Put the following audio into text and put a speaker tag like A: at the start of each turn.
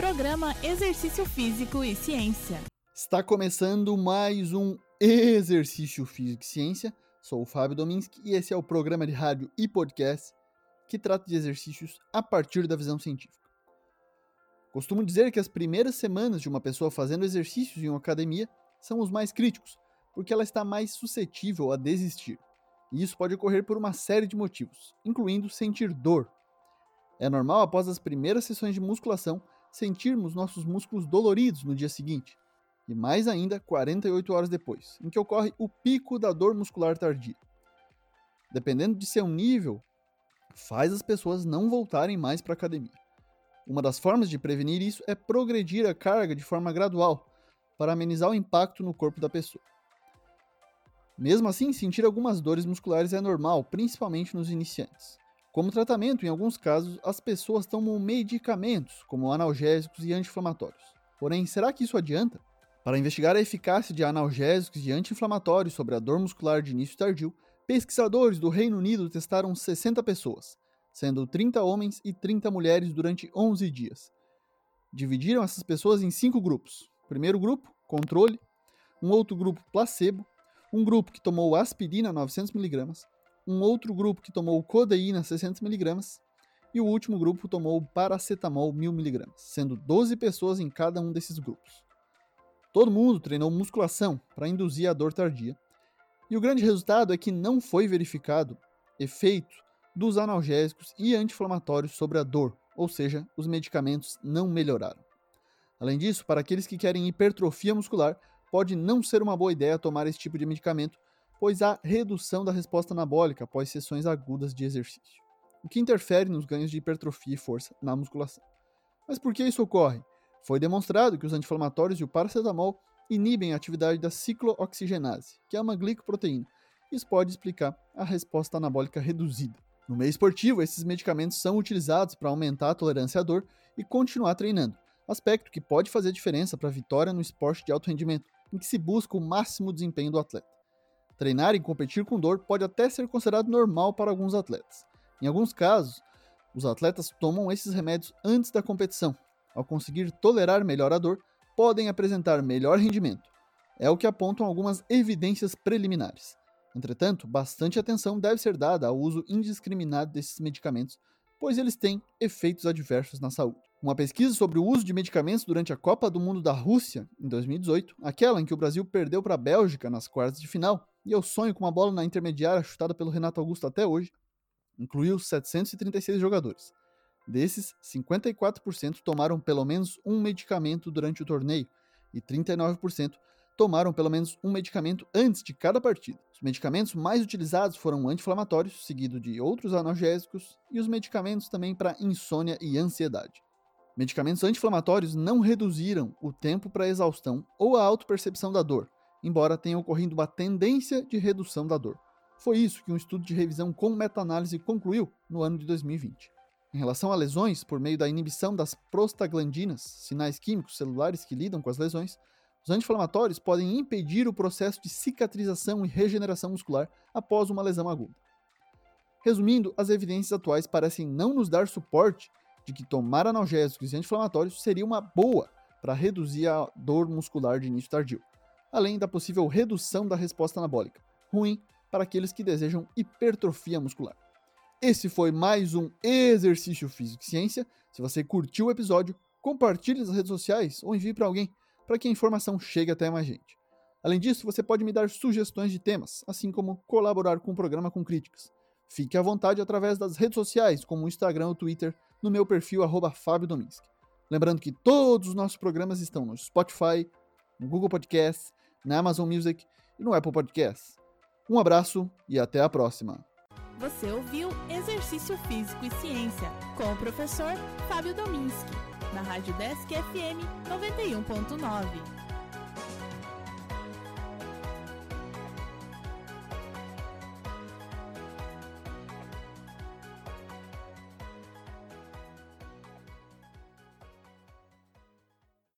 A: Programa Exercício Físico e Ciência.
B: Está começando mais um Exercício Físico e Ciência. Sou o Fábio Dominski e esse é o programa de rádio e podcast que trata de exercícios a partir da visão científica. Costumo dizer que as primeiras semanas de uma pessoa fazendo exercícios em uma academia são os mais críticos, porque ela está mais suscetível a desistir. E isso pode ocorrer por uma série de motivos, incluindo sentir dor. É normal, após as primeiras sessões de musculação, sentirmos nossos músculos doloridos no dia seguinte, e mais ainda 48 horas depois, em que ocorre o pico da dor muscular tardia. Dependendo de seu nível, faz as pessoas não voltarem mais para a academia. Uma das formas de prevenir isso é progredir a carga de forma gradual, para amenizar o impacto no corpo da pessoa. Mesmo assim, sentir algumas dores musculares é normal, principalmente nos iniciantes. Como tratamento, em alguns casos, as pessoas tomam medicamentos, como analgésicos e anti-inflamatórios. Porém, será que isso adianta? Para investigar a eficácia de analgésicos e anti-inflamatórios sobre a dor muscular de início tardio, pesquisadores do Reino Unido testaram 60 pessoas, sendo 30 homens e 30 mulheres durante 11 dias. Dividiram essas pessoas em cinco grupos. Primeiro grupo, controle, um outro grupo, placebo, um grupo que tomou aspirina 900mg, um outro grupo que tomou codeína 600mg e o último grupo tomou paracetamol 1000mg, sendo 12 pessoas em cada um desses grupos. Todo mundo treinou musculação para induzir a dor tardia, e o grande resultado é que não foi verificado efeito dos analgésicos e anti-inflamatórios sobre a dor, ou seja, os medicamentos não melhoraram. Além disso, para aqueles que querem hipertrofia muscular, pode não ser uma boa ideia tomar esse tipo de medicamento, pois há redução da resposta anabólica após sessões agudas de exercício, o que interfere nos ganhos de hipertrofia e força na musculação. Mas por que isso ocorre? Foi demonstrado que os anti-inflamatórios e o paracetamol inibem a atividade da ciclooxigenase, que é uma glicoproteína. Isso pode explicar a resposta anabólica reduzida. No meio esportivo, esses medicamentos são utilizados para aumentar a tolerância à dor e continuar treinando, aspecto que pode fazer diferença para a vitória no esporte de alto rendimento, em que se busca o máximo desempenho do atleta. Treinar e competir com dor pode até ser considerado normal para alguns atletas. Em alguns casos, os atletas tomam esses remédios antes da competição. Ao conseguir tolerar melhor a dor, podem apresentar melhor rendimento. É o que apontam algumas evidências preliminares. Entretanto, bastante atenção deve ser dada ao uso indiscriminado desses medicamentos, pois eles têm efeitos adversos na saúde. Uma pesquisa sobre o uso de medicamentos durante a Copa do Mundo da Rússia, em 2018, aquela em que o Brasil perdeu para a Bélgica nas quartas de final, e eu sonho com uma bola na intermediária chutada pelo Renato Augusto até hoje, incluiu 736 jogadores. Desses, 54% tomaram pelo menos um medicamento durante o torneio e 39% tomaram pelo menos um medicamento antes de cada partida. Os medicamentos mais utilizados foram anti-inflamatórios, seguido de outros analgésicos, e os medicamentos também para insônia e ansiedade. Medicamentos anti-inflamatórios não reduziram o tempo para exaustão ou a autopercepção da dor, embora tenha ocorrido uma tendência de redução da dor. Foi isso que um estudo de revisão com meta-análise concluiu no ano de 2020. Em relação a lesões, por meio da inibição das prostaglandinas, sinais químicos celulares que lidam com as lesões, os anti-inflamatórios podem impedir o processo de cicatrização e regeneração muscular após uma lesão aguda. Resumindo, as evidências atuais parecem não nos dar suporte de que tomar analgésicos e anti-inflamatórios seria uma boa para reduzir a dor muscular de início tardio, além da possível redução da resposta anabólica, ruim para aqueles que desejam hipertrofia muscular. Esse foi mais um Exercício Físico e Ciência. Se você curtiu o episódio, compartilhe nas redes sociais ou envie para alguém para que a informação chegue até mais gente. Além disso, você pode me dar sugestões de temas, assim como colaborar com o programa com críticas. Fique à vontade através das redes sociais, como o Instagram ou Twitter, no meu perfil Fábio. Lembrando que todos os nossos programas estão no Spotify, no Google Podcasts, na Amazon Music e no Apple Podcasts. Um abraço e até a próxima.
A: Você ouviu Exercício Físico e Ciência com o professor Fábio Dominski na Rádio Desk FM 91.9.